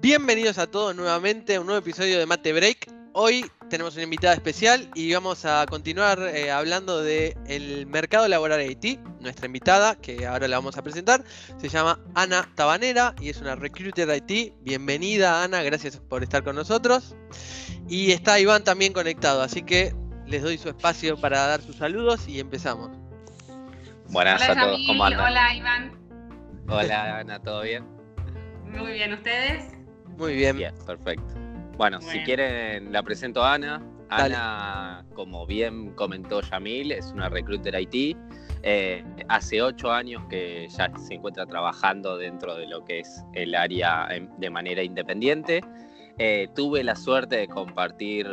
Bienvenidos a todos nuevamente a un nuevo episodio de Mate Break. Hoy tenemos una invitada especial y vamos a continuar eh, hablando del el mercado laboral IT. Nuestra invitada, que ahora la vamos a presentar, se llama Ana Tabanera y es una recruiter IT. Bienvenida Ana, gracias por estar con nosotros. Y está Iván también conectado, así que les doy su espacio para dar sus saludos y empezamos. Buenas a todos, ¿cómo andan? Hola Iván. Hola Ana, ¿todo bien? Muy bien, ¿ustedes? Muy bien. Bien, perfecto. Bueno, si quieren, la presento a Ana. Ana, como bien comentó Yamil, es una recruiter IT. Eh, hace ocho años que ya se encuentra trabajando dentro de lo que es el área de manera independiente. Eh, tuve la suerte de compartir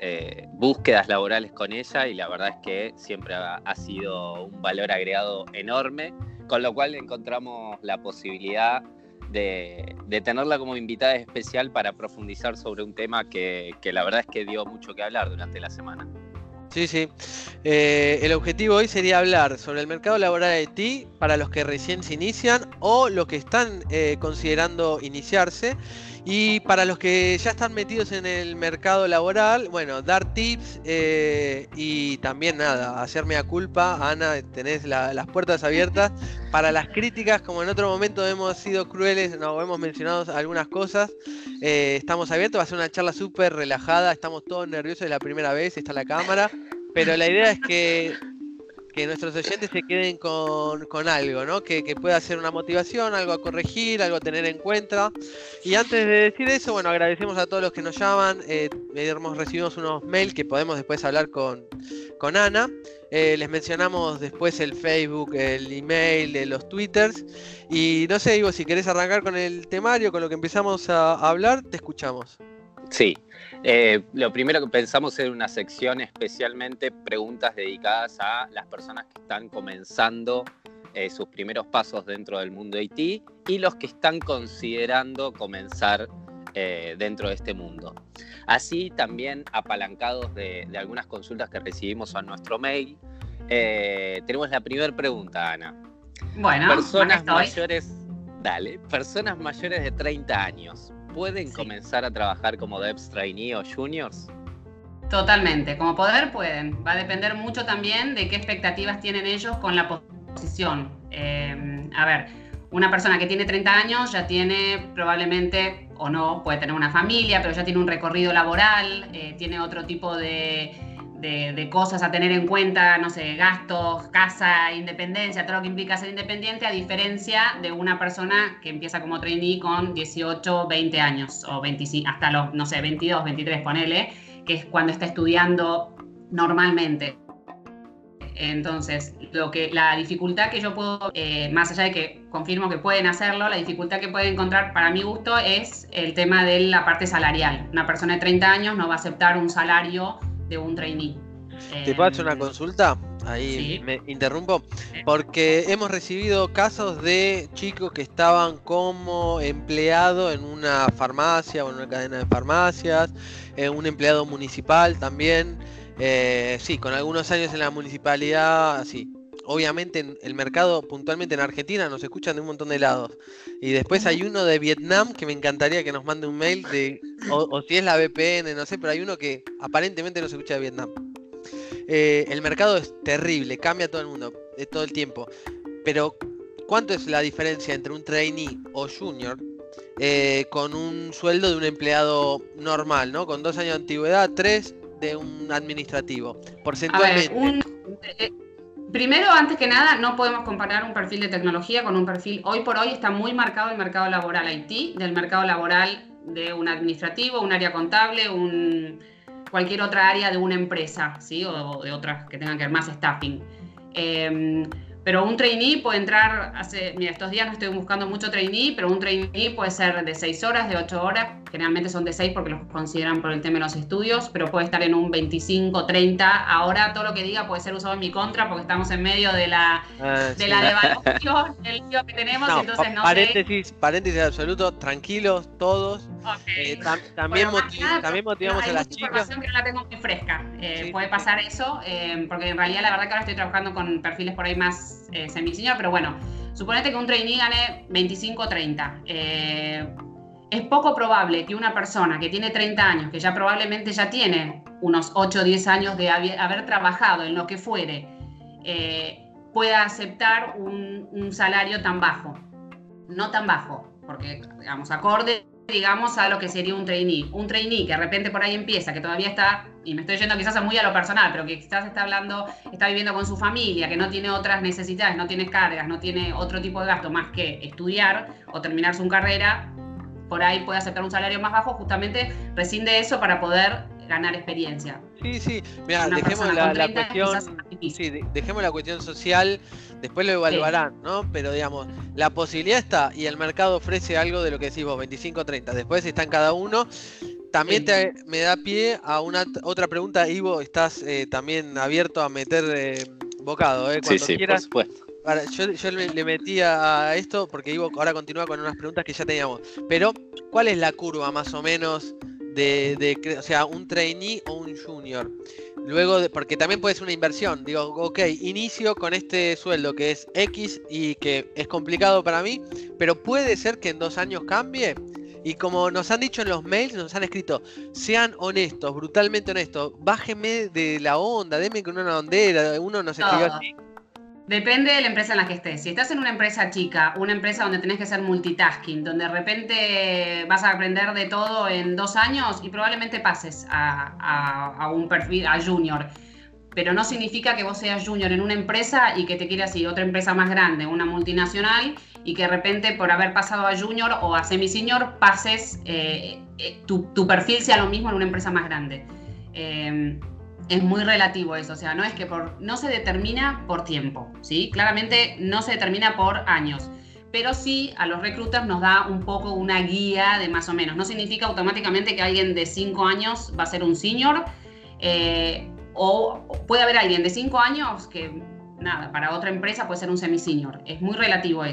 eh, búsquedas laborales con ella y la verdad es que siempre ha sido un valor agregado enorme, con lo cual encontramos la posibilidad de, tenerla como invitada especial para profundizar sobre un tema que, la verdad es que dio mucho que hablar durante la semana. Sí, sí. Eh, el objetivo hoy sería hablar sobre el mercado laboral de Haití para los que recién se inician o los que están eh, considerando iniciarse y para los que ya están metidos en el mercado laboral, bueno, dar tips eh, y también nada, hacerme a culpa. Ana, tenés las puertas abiertas para las críticas, como en otro momento hemos sido crueles, no hemos mencionado algunas cosas. Eh, estamos abiertos, va a ser una charla súper relajada, estamos todos nerviosos de la primera vez, está la cámara, pero la idea es que que nuestros oyentes se queden con, algo, ¿no? Que, pueda ser una motivación, algo a corregir, algo a tener en cuenta. Y antes de decir eso, bueno, agradecemos a todos los que nos llaman. Eh, recibido unos mails que podemos después hablar con, con Ana. Eh, les mencionamos después el Facebook, el email, los twitters. Y no sé, Ivo, si querés arrancar con el temario, con lo que empezamos a hablar, te escuchamos. Sí, eh, lo primero que pensamos era una sección especialmente preguntas dedicadas a las personas que están comenzando eh, sus primeros pasos dentro del mundo IT y los que están considerando comenzar eh, dentro de este mundo. Así también apalancados de, algunas consultas que recibimos a nuestro mail, tenemos la primera pregunta, Ana. Bueno, personas mayores, dale, personas mayores de 30 años pueden comenzar a trabajar como devs trainee o juniors? Totalmente, como poder pueden. Va a depender mucho también de qué expectativas tienen ellos con la posición. Em, a ver, una persona que tiene 30 años ya tiene probablemente, o no, puede tener una familia, pero ya tiene un recorrido laboral, eh, tiene otro tipo de, de, cosas a tener en cuenta, no sé, gastos, casa, independencia, todo lo que implica ser independiente, a diferencia de una persona que empieza como trainee con 18, 20 años, o 25, hasta los, no sé, 22, 23, ponele, que es cuando está estudiando normalmente. Entonces, lo que, la dificultad que yo puedo, eh, más allá de que confirmo que pueden hacerlo, la dificultad que pueden encontrar para mi gusto es el tema de la parte salarial. Una persona de 30 años no va a aceptar un salario de un trainee. ¿Te puedo hacer una em, consulta? Ahí me interrumpo. Porque hemos recibido casos de chicos que estaban como empleado en una farmacia o en una cadena de farmacias, eh, un empleado municipal también. Eh, sí, con algunos años en la municipalidad, sí, obviamente en el mercado puntualmente en Argentina nos escuchan de un montón de lados. Y después hay uno de Vietnam que me encantaría que nos mande un mail de, o, si es la VPN, no sé, pero hay uno que aparentemente no se escucha de Vietnam. Eh, el mercado es terrible, cambia todo el mundo, de todo el tiempo. Pero, ¿cuánto es la diferencia entre un trainee o junior eh, con un sueldo de un empleado normal, ¿no? Con dos años de antigüedad, tres de un administrativo. Porcentualmente. Eh, Primero, antes que nada, no podemos comparar un perfil de tecnología con un perfil. Hoy por hoy está muy marcado el mercado laboral IT del mercado laboral de un administrativo, un área contable, un, cualquier otra área de una empresa, ¿sí? O de otras que tengan que ver más staffing. Em, pero un trainee puede entrar, hace, mira, estos días no estoy buscando mucho trainee, pero un trainee puede ser de 6 horas, de 8 horas, generalmente son de 6 porque los consideran por el tema de los estudios, pero puede estar en un 25, 30. Ahora todo lo que diga puede ser usado en mi contra porque estamos en medio de la, ah, de la devaluación, el lío que tenemos, entonces no paréntesis, Paréntesis absoluto, tranquilos todos. Eh, también, también motivamos a las chicas. información que no la tengo muy fresca. Eh, puede pasar eso, eh, porque en realidad la verdad que ahora estoy trabajando con perfiles por ahí más eh, pero bueno, suponete que un trainee gane 25 o 30 es poco probable que una persona que tiene 30 años, que ya probablemente ya tiene unos 8 o 10 años de haber, trabajado en lo que fuere, eh, pueda aceptar un, salario tan bajo. No tan bajo, porque, digamos, acorde, digamos, a lo que sería un trainee. Un trainee que de repente por ahí empieza, que todavía está, y me estoy yendo quizás muy a lo personal, pero que quizás está hablando, está viviendo con su familia, que no tiene otras necesidades, no tiene cargas, no tiene otro tipo de gasto más que estudiar o terminar su carrera, por ahí puede aceptar un salario más bajo, justamente rescinde eso para poder ganar experiencia. Sí, sí, mira, dejemos la, cuestión, sí, dejemos la cuestión social, después lo evaluarán, ¿no? Pero digamos, la posibilidad está y el mercado ofrece algo de lo que decís vos, 25-30, después está en cada uno. También te, me da pie a una otra pregunta, Ivo, estás eh, también abierto a meter eh, bocado, ¿eh? Cuando sí, sí, por supuesto yo, le, metí a esto porque Ivo ahora continúa con unas preguntas que ya teníamos. Pero, ¿cuál es la curva más o menos de, o sea, un trainee o un junior? Luego, de, porque también puede ser una inversión. Digo, ok, inicio con este sueldo que es X y que es complicado para mí, pero puede ser que en dos años cambie. Y como nos han dicho en los mails, nos han escrito, sean honestos, brutalmente honestos, bájeme de la onda, deme con una ondera, uno nos escribió así. Depende de la empresa en la que estés. Si estás en una empresa chica, una empresa donde tenés que hacer multitasking, donde de repente vas a aprender de todo en dos años y probablemente pases a, un perfil, a junior. Pero no significa que vos seas junior en una empresa y que te quieras ir a otra empresa más grande, una multinacional, y que de repente por haber pasado a junior o a semi-senior pases, eh, eh, tu, tu, perfil sea lo mismo en una empresa más grande. Eh, es muy relativo eso, o sea, no es que por, no se determina por tiempo, ¿sí? Claramente no se determina por años, pero sí a los reclutas nos da un poco una guía de más o menos. No significa automáticamente que alguien de 5 años va a ser un senior, eh, o puede haber alguien de 5 años que, nada, para otra empresa puede ser un semi-senior. Es muy relativo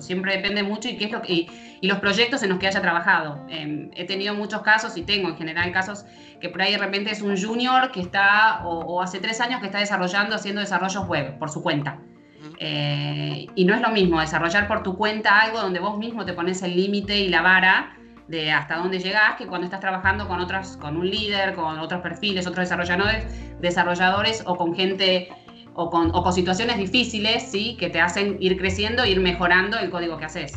siempre depende mucho y, qué es lo que, y, los proyectos en los que haya trabajado. Em, he tenido muchos casos y tengo en general casos que por ahí de repente es un junior que está, o, hace tres años que está desarrollando, haciendo desarrollos web por su cuenta. Eh, y no es lo mismo desarrollar por tu cuenta algo donde vos mismo te pones el límite y la vara de hasta dónde llegás que cuando estás trabajando con otras, con un líder, con otros perfiles, otros desarrolladores, desarrolladores o con gente o con, o con situaciones difíciles, ¿sí? Que te hacen ir creciendo e ir mejorando el código que haces.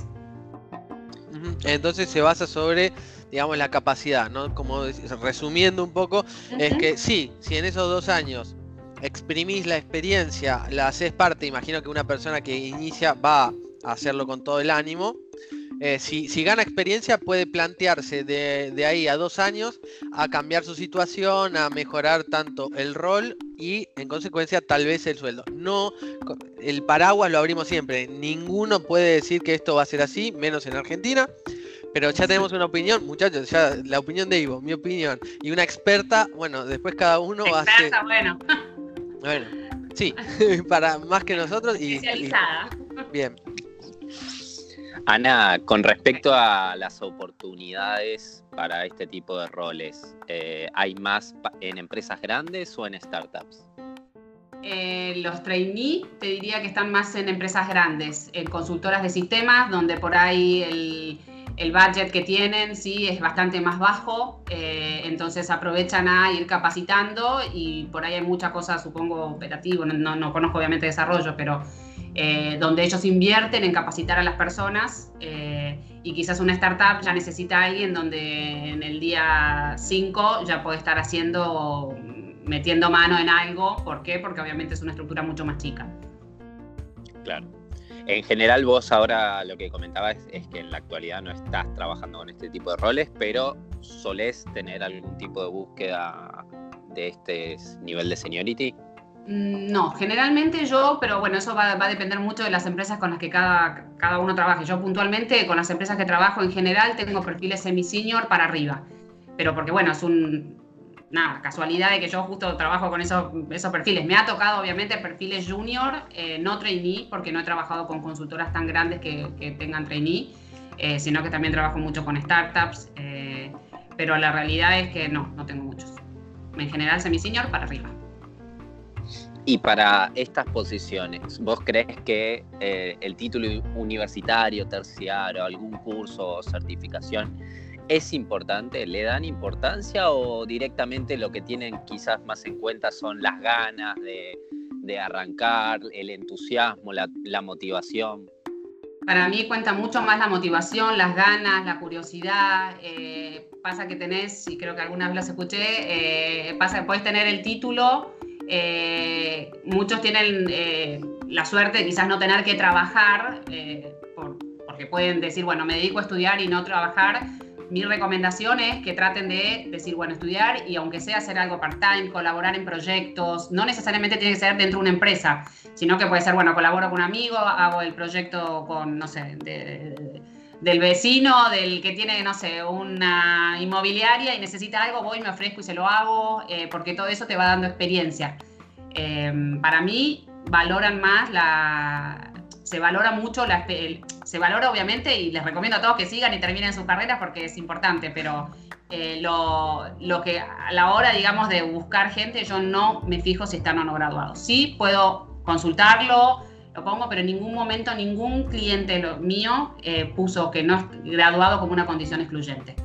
Entonces se basa sobre digamos, la capacidad, ¿no? Como resumiendo un poco, es que sí, si en esos dos años exprimís la experiencia, la haces parte, imagino que una persona que inicia va a hacerlo con todo el ánimo. Eh, si, gana experiencia puede plantearse de, de, ahí a dos años a cambiar su situación, a mejorar tanto el rol y en consecuencia tal vez el sueldo. No, el paraguas lo abrimos siempre. Ninguno puede decir que esto va a ser así, menos en Argentina. Pero ya tenemos una opinión, muchachos, ya la opinión de Ivo, mi opinión. Y una experta, bueno, después cada uno va a bueno. Bueno, sí, para más que nosotros y... Especializada. bien. Ana, con respecto a las oportunidades para este tipo de roles, eh, ¿hay más en empresas grandes o en startups? Eh, los trainees te diría que están más en empresas grandes, en consultoras de sistemas, donde por ahí el, el budget que tienen sí es bastante más bajo, eh, entonces aprovechan a ir capacitando y por ahí hay muchas cosas, supongo, operativo, no, conozco obviamente desarrollo, pero eh, donde ellos invierten en capacitar a las personas eh, y quizás una startup ya necesita a alguien donde en el día 5 ya puede estar haciendo, metiendo mano en algo, ¿por qué? Porque obviamente es una estructura mucho más chica. Claro. En general vos ahora lo que comentabas es, que en la actualidad no estás trabajando con este tipo de roles, pero solés tener algún tipo de búsqueda de este nivel de seniority. Mm, no, generalmente yo, pero bueno, eso va, a depender mucho de las empresas con las que cada, cada uno trabaje. Yo puntualmente con las empresas que trabajo en general tengo perfiles semi-senior para arriba. Pero porque bueno, es un, casualidad de que yo justo trabajo con esos, esos perfiles. Me ha tocado obviamente perfiles junior, eh, no trainee, porque no he trabajado con consultoras tan grandes que, que tengan trainee, eh, sino que también trabajo mucho con startups. Eh, pero la realidad es que no, no tengo muchos. En general semi-senior para arriba. Y para estas posiciones, ¿vos crees que eh, el título universitario, terciario, algún curso o certificación es importante? ¿Le dan importancia o directamente lo que tienen quizás más en cuenta son las ganas de, arrancar, el entusiasmo, la, motivación? Para mí cuenta mucho más la motivación, las ganas, la curiosidad. Eh, pasa que tenés, y creo que algunas vez las escuché, eh, pasa que puedes tener el título eh, muchos tienen eh, la suerte de quizás no tener que trabajar, eh, porque pueden decir, bueno, me dedico a estudiar y no trabajar. Mi recomendación es que traten de decir, bueno, estudiar y aunque sea hacer algo part-time, colaborar en proyectos, no necesariamente tiene que ser dentro de una empresa, sino que puede ser, bueno, colaboro con un amigo, hago el proyecto con, no sé, de del vecino, del que tiene, no sé, una inmobiliaria y necesita algo, voy, me ofrezco y se lo hago, eh, porque todo eso te va dando experiencia. Em, para mí, valoran más la. Se valora mucho la. se valora, obviamente, y les recomiendo a todos que sigan y terminen sus carreras porque es importante, pero eh, lo, lo, que a la hora, digamos, de buscar gente, yo no me fijo si están o no graduados. Sí, puedo consultarlo lo pongo, pero en ningún momento ningún cliente mío eh, puso que no es graduado como una condición excluyente.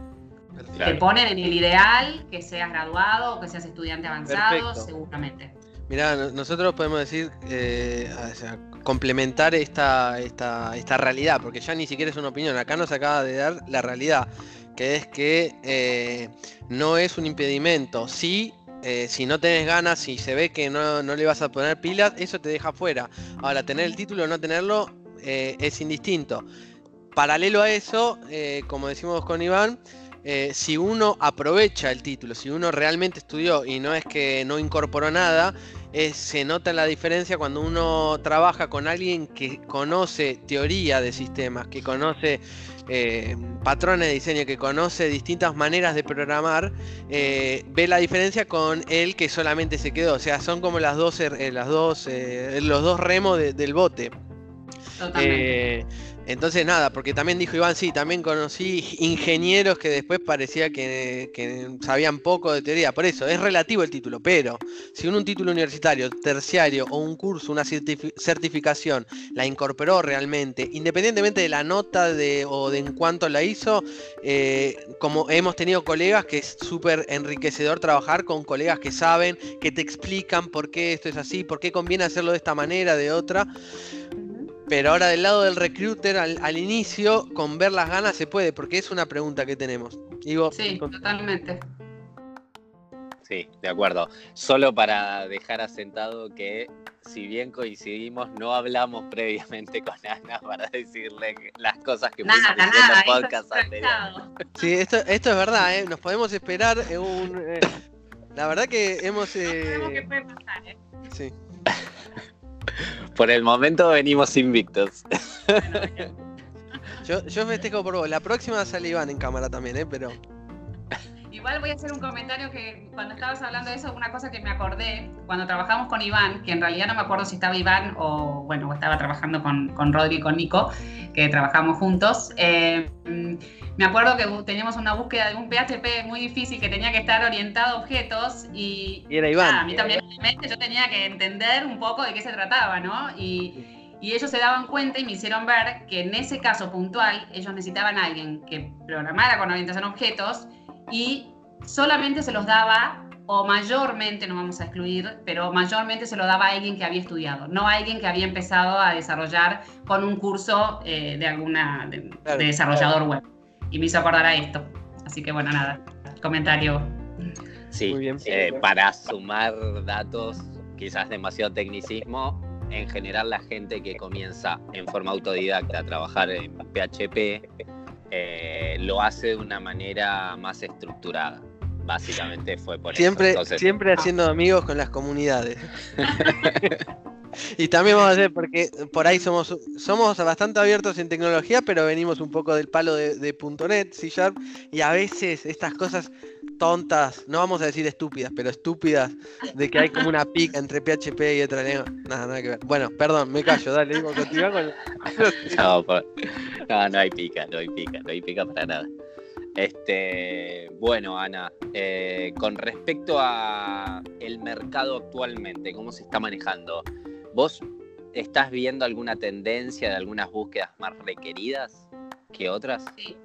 Te ponen en el ideal que seas graduado o que seas estudiante avanzado, seguramente. Mirá, nosotros podemos decir, eh, complementar esta, esta, esta realidad, porque ya ni siquiera es una opinión, acá nos acaba de dar la realidad, que es que eh, no es un impedimento, sí eh, si no tenés ganas, si se ve que no, le vas a poner pilas, eso te deja fuera. Ahora, tener el título o no tenerlo eh, es indistinto. Paralelo a eso, eh, como decimos con Iván, si uno aprovecha el título, si uno realmente estudió y no es que no incorporó nada, se nota la diferencia cuando uno trabaja con alguien que conoce teoría de sistemas, que conoce eh, patrones de diseño, que conoce distintas maneras de programar, eh, ve la diferencia con el que solamente se quedó. O sea, son como las dos, eh, las dos, los dos remos del bote. Totalmente. Entonces nada, porque también dijo Iván, sí, también conocí ingenieros que después parecía que, sabían poco de teoría. Por eso, es relativo el título, pero si un título universitario, terciario o un curso, una certificación, la incorporó realmente, independientemente de la nota de, o de en cuánto la hizo, eh, como hemos tenido colegas que es súper enriquecedor trabajar con colegas que saben, que te explican por qué esto es así, por qué conviene hacerlo de esta manera, de otra. Pero ahora del lado del recruiter, al, inicio, con ver las ganas se puede, porque es una pregunta que tenemos. sí, totalmente. Sí, de acuerdo. Solo para dejar asentado que si bien coincidimos, no hablamos previamente con Ana para decirle las cosas que nada, en el podcast anterior. Sí, esto, esto es verdad, ¿eh? nos podemos esperar un... Eh, la verdad que hemos... Eh... No puede pasar, ¿eh? Sí. Por el momento venimos invictos. yo, yo festejo por vos. La próxima sale Iván en cámara también, ¿eh? Pero. Igual voy a hacer un comentario que cuando estabas hablando de eso, una cosa que me acordé, cuando trabajamos con Iván, que en realidad no me acuerdo si estaba Iván o, bueno, estaba trabajando con, con Rodri y con Nico, que trabajamos juntos. Eh, me acuerdo que teníamos una búsqueda de un PHP muy difícil que tenía que estar orientado a objetos y, era Iván. a mí también yo tenía que entender un poco de qué se trataba, ¿no? Y, ellos se daban cuenta y me hicieron ver que en ese caso puntual ellos necesitaban a alguien que programara con orientación a objetos y solamente se los daba o mayormente, no vamos a excluir, pero mayormente se lo daba a alguien que había estudiado, no a alguien que había empezado a desarrollar con un curso eh, de alguna de desarrollador web y me hizo acordar a esto. Así que bueno, nada, comentario. Sí, eh, para sumar datos, quizás demasiado tecnicismo, en general la gente que comienza en forma autodidacta a trabajar en PHP eh, lo hace de una manera más estructurada. básicamente fue por siempre, eso. Siempre haciendo amigos con las comunidades. y también vamos a hacer, porque por ahí somos, somos bastante abiertos en tecnología, pero venimos un poco del palo de, de .NET, C Sharp, y a veces estas cosas tontas, no vamos a decir estúpidas, pero estúpidas, de que hay como una pica entre PHP y otra lengua. Nada, nada que ver. Bueno, perdón, me callo, dale, digo, continúa con... no, no, no hay pica, no hay pica, no hay pica para nada. Este, bueno, Ana, eh, con respecto a el mercado actualmente, cómo se está manejando, ¿vos estás viendo alguna tendencia de algunas búsquedas más requeridas que otras? Sí.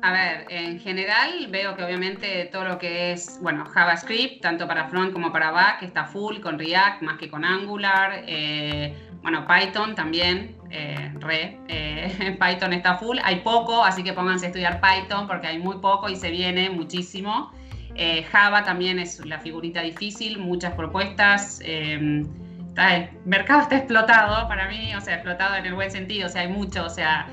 A ver, en general veo que obviamente todo lo que es, bueno, JavaScript, tanto para front como para back, está full con React más que con Angular. Eh, bueno, Python también, eh, re, eh, Python está full. Hay poco, así que pónganse a estudiar Python porque hay muy poco y se viene muchísimo. Java también es la figurita difícil, muchas propuestas. el mercado está explotado para mí, o sea, explotado en el buen sentido, o sea, hay mucho, o sea,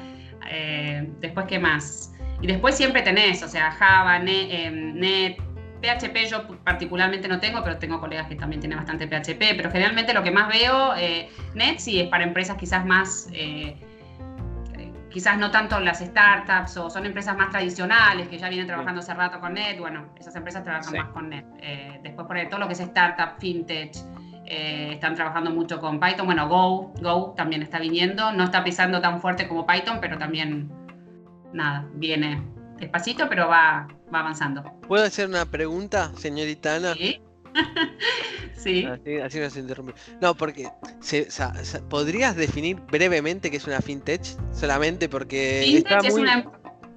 después, ¿qué más? Y después siempre tenés, o sea, Java, Net, PHP em, yo particularmente no tengo, pero tengo colegas que también tienen bastante PHP, pero generalmente lo que más veo, eh, Net sí es para empresas quizás más, eh, quizás no tanto las startups o son empresas más tradicionales que ya vienen trabajando hace rato con Net, bueno, esas empresas trabajan más con Net. Eh, después por todo lo que es startup, fintech, están trabajando mucho con Python, bueno, Go, Go también está viniendo, no está pisando tan fuerte como Python, pero también nada, viene despacito, pero va, va avanzando. ¿Puedo hacer una pregunta, señorita Ana? Sí. sí. Así, no se interrumpe. No, porque ¿podrías definir brevemente qué es una fintech? Solamente porque. Fintech es, una,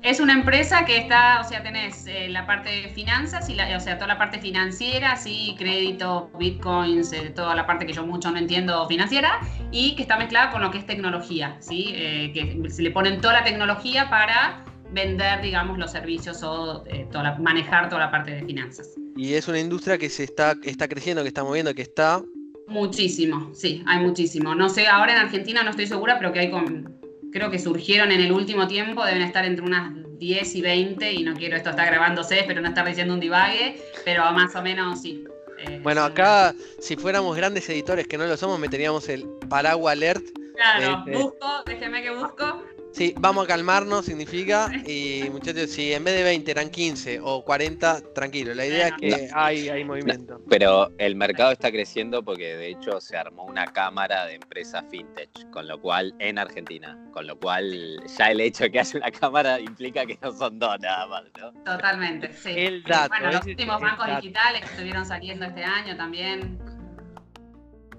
es una empresa que está, o sea, tenés eh, la parte de finanzas, y la, o sea, toda la parte financiera, sí, crédito, bitcoins, eh, toda la parte que yo mucho no entiendo financiera, y que está mezclada con lo que es tecnología, ¿sí? Eh, que se le ponen toda la tecnología para vender, digamos, los servicios o toda manejar toda la parte de finanzas. Y es una industria que se está, está creciendo, que está moviendo, que está... Muchísimo, sí, hay muchísimo. No sé, ahora en Argentina no estoy segura, pero que hay con, creo que surgieron en el último tiempo, deben estar entre unas 10 y 20, y no quiero esto está grabándose, pero no estar diciendo un divague, pero más o menos sí. Eh, bueno, acá, si fuéramos grandes editores, que no lo somos, meteríamos el paraguas alert. Claro, este, busco, déjeme que busco. Sí, vamos a calmarnos, significa. Y muchachos, si en vez de 20 eran 15 o 40, tranquilo. La idea es que hay, hay movimiento. pero el mercado está creciendo porque de hecho se armó una cámara de empresas fintech, con lo cual, en Argentina. Con lo cual, ya el hecho de que haya una cámara implica que no son dos nada más, ¿no? Totalmente, sí. El dato, bueno, los últimos bancos digitales que estuvieron saliendo este año también.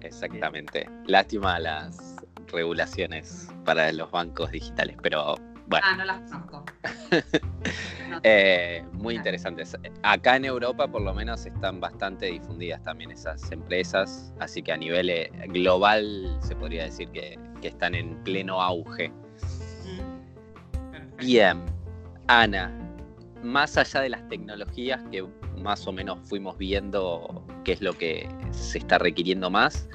Exactamente. Lástima las regulaciones para los bancos digitales, pero bueno. Ah, no las conozco. Eh, muy interesantes. Acá en Europa por lo menos están bastante difundidas también esas empresas, así que a nivel eh, global se podría decir que, están en pleno auge. Mm. Bien, Ana, más allá de las tecnologías que más o menos fuimos viendo qué es lo que se está requiriendo más,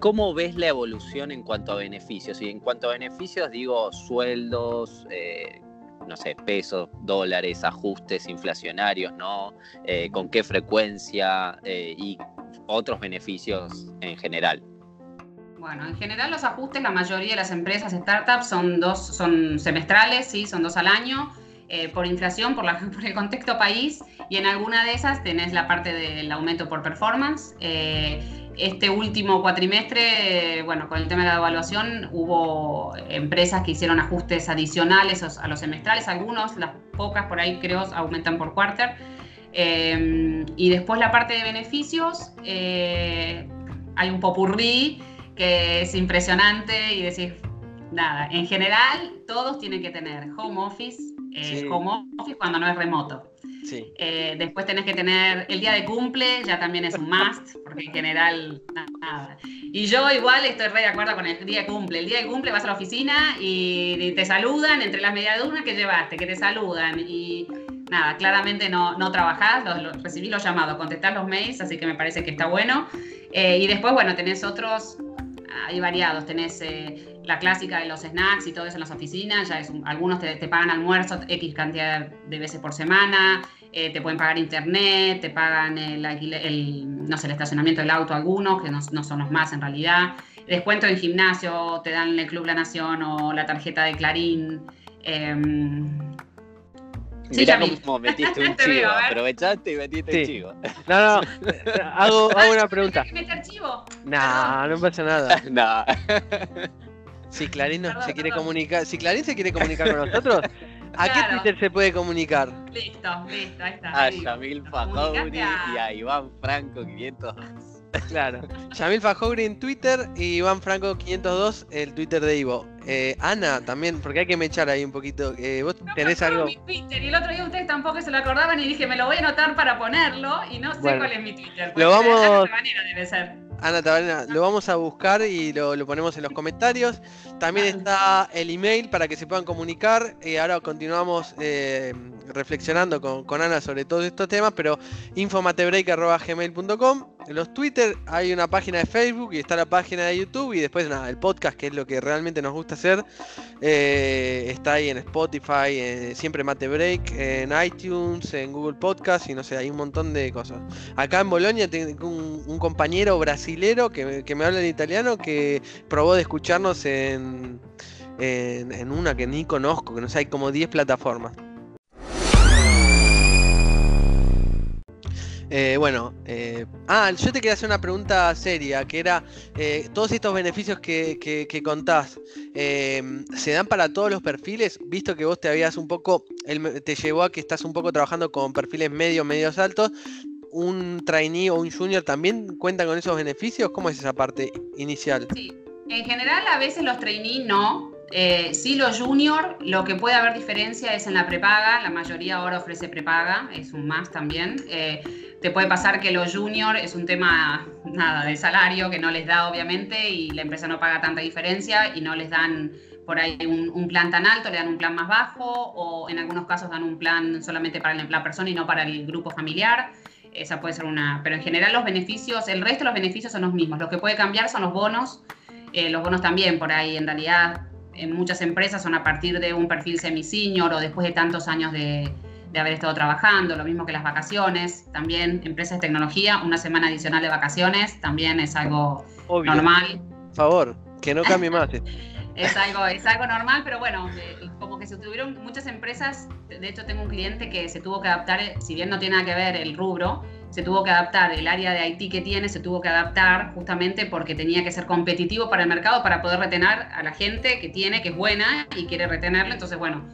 ¿Cómo ves la evolución en cuanto a beneficios? Y en cuanto a beneficios digo sueldos, eh, no sé, pesos, dólares, ajustes inflacionarios, ¿no? Eh, con qué frecuencia eh, y otros beneficios en general. Bueno, en general los ajustes, la mayoría de las empresas, startups, son dos, son semestrales, sí, son dos al año. por inflación, por, el contexto país, y en alguna de esas tenés la parte del aumento por performance este último cuatrimestre, bueno, con el tema de la evaluación, hubo empresas que hicieron ajustes adicionales a los semestrales, algunos, las pocas por ahí creo, aumentan por quarter. Eh, y después la parte de beneficios, eh, hay un popurrí que es impresionante y decir, nada, en general todos tienen que tener home office, eh, home office cuando no es remoto. Eh, después tenés que tener el día de cumple, ya también es un must, porque en general nada. Y yo igual estoy re de acuerdo con el día de cumple. El día de cumple vas a la oficina y te saludan entre las mediaduras que llevaste, que te saludan. Y nada, claramente no, no trabajás, recibís los llamados, contestás los mails, así que me parece que está bueno. Eh, y después, bueno, tenés otros, hay variados, tenés eh, la clásica de los snacks y todo eso en las oficinas, ya es algunos te, pagan almuerzo X cantidad de veces por semana, eh, te pueden pagar internet, te pagan el, no el estacionamiento del auto algunos, que no, son los más en realidad. Descuento en gimnasio, te dan el Club La Nación o la tarjeta de Clarín. Eh, sí, Mira cómo metiste un chivo, aprovechaste y metiste un chivo. No, no, hago, hago una pregunta. ¿Que meter chivo? No, no pasa nada. no. Si Clarín se quiere comunicar, si Clarín se quiere comunicar con nosotros, ¿A qué Twitter se puede comunicar? Listo, listo, ahí está. A Yamil Fajouri y a Iván Franco 502. Claro, Yamil Fajouri en Twitter y Iván Franco 502 el Twitter de Ivo. Eh, Ana también, porque hay que me echar ahí un poquito. Eh, vos tenés algo. Mi Twitter, y el otro día ustedes tampoco se lo acordaban y dije, me lo voy a anotar para ponerlo y no sé cuál es mi Twitter. Lo vamos. debe ser. Ana Tabarena, lo vamos a buscar y lo, ponemos en los comentarios. También está el email para que se puedan comunicar. y eh, ahora continuamos eh, reflexionando con, Ana sobre todos estos temas, pero infomatebreak.gmail.com. En los Twitter hay una página de Facebook y está la página de YouTube y después nada, el podcast, que es lo que realmente nos gusta hacer. Eh, está ahí en Spotify, siempre Mate Break, en iTunes, en Google Podcast y no sé, hay un montón de cosas. Acá en Bolonia tengo un, compañero brasilero que, que, me habla en italiano que probó de escucharnos en, en una que ni conozco, que no sé, hay como 10 plataformas. Eh, bueno, eh, ah, yo te quería hacer una pregunta seria, que era, eh, todos estos beneficios que, que, contás, ¿se dan para todos los perfiles? Visto que vos te habías un poco, te llevó a que estás un poco trabajando con perfiles medios, medios altos, ¿un trainee o un junior también cuentan con esos beneficios? ¿Cómo es esa parte inicial? Sí, en general a veces los trainees no, eh, sí, los junior, lo que puede haber diferencia es en la prepaga, la mayoría ahora ofrece prepaga, es un más también. Eh, te puede pasar que los junior es un tema nada de salario que no les da obviamente y la empresa no paga tanta diferencia y no les dan por ahí un, plan tan alto, le dan un plan más bajo o en algunos casos dan un plan solamente para la persona y no para el grupo familiar. Esa puede ser una, pero en general los beneficios, el resto de los beneficios son los mismos. Lo que puede cambiar son los bonos. Eh, los bonos también por ahí en realidad en muchas empresas son a partir de un perfil semi-senior o después de tantos años de, haber estado trabajando, lo mismo que las vacaciones, también empresas de tecnología, una semana adicional de vacaciones también es algo normal. Por favor, que no cambie más. Eh. es, algo, es algo normal, pero bueno, eh, como que se tuvieron muchas empresas, de hecho tengo un cliente que se tuvo que adaptar, si bien no tiene nada que ver el rubro, se tuvo que adaptar, el área de Haití que tiene se tuvo que adaptar justamente porque tenía que ser competitivo para el mercado para poder retener a la gente que tiene, que es buena y quiere retenerla. Entonces, bueno,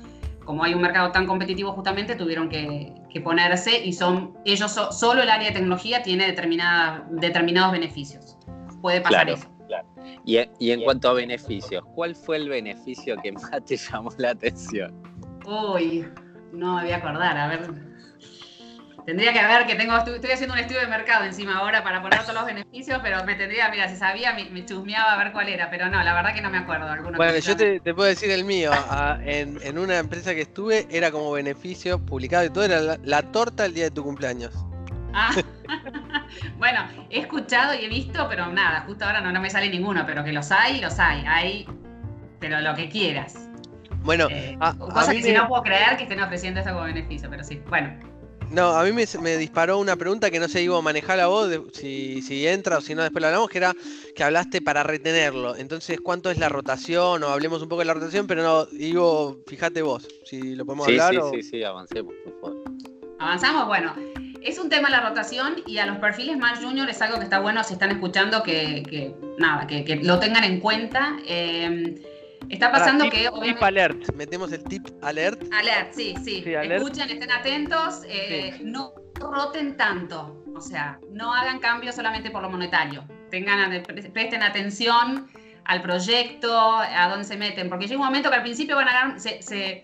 como hay un mercado tan competitivo justamente, tuvieron que, ponerse y son ellos, solo el área de tecnología tiene determinada, determinados beneficios. Puede pasar eso. Claro. Y, y en cuanto a beneficios, ¿cuál fue el beneficio que más te llamó la atención? Uy, no me voy a acordar, a ver, Tendría que ver que tengo, estoy, haciendo un estudio de mercado encima ahora para poner todos los beneficios, pero me tendría, mira, si sabía, me, chusmeaba a ver cuál era, pero no, la verdad que no me acuerdo. bueno, yo te, puedo decir el mío. en, una empresa que estuve, era como beneficio publicado y todo, era la, torta el día de tu cumpleaños. Ah, bueno, he escuchado y he visto, pero nada, justo ahora no, no me sale ninguno, pero que los hay, los hay. Hay, pero lo que quieras. Bueno, eh, cosas que si no puedo creer que estén ofreciendo eso como beneficio, pero sí. Bueno, no, a mí me, disparó una pregunta que no sé, iba a manejar la voz, si, si entra o si no, después lo hablamos, que era que hablaste para retenerlo. Entonces, ¿cuánto es la rotación? O hablemos un poco de la rotación, pero no, digo, fíjate vos, si lo podemos hablar. Sí, sí, sí, avancemos, por favor. Avanzamos, bueno. Es un tema la rotación y a los perfiles más junior es algo que está bueno si están escuchando que, nada, que, lo tengan en cuenta. Eh, Está pasando que. Tip alert, metemos el tip alert. Alert, sí, sí. Escuchen, estén atentos, eh, no roten tanto. O sea, no hagan cambios solamente por lo monetario. Tengan, presten atención al proyecto, a dónde se meten, porque llega un momento que al principio van a ganar, se,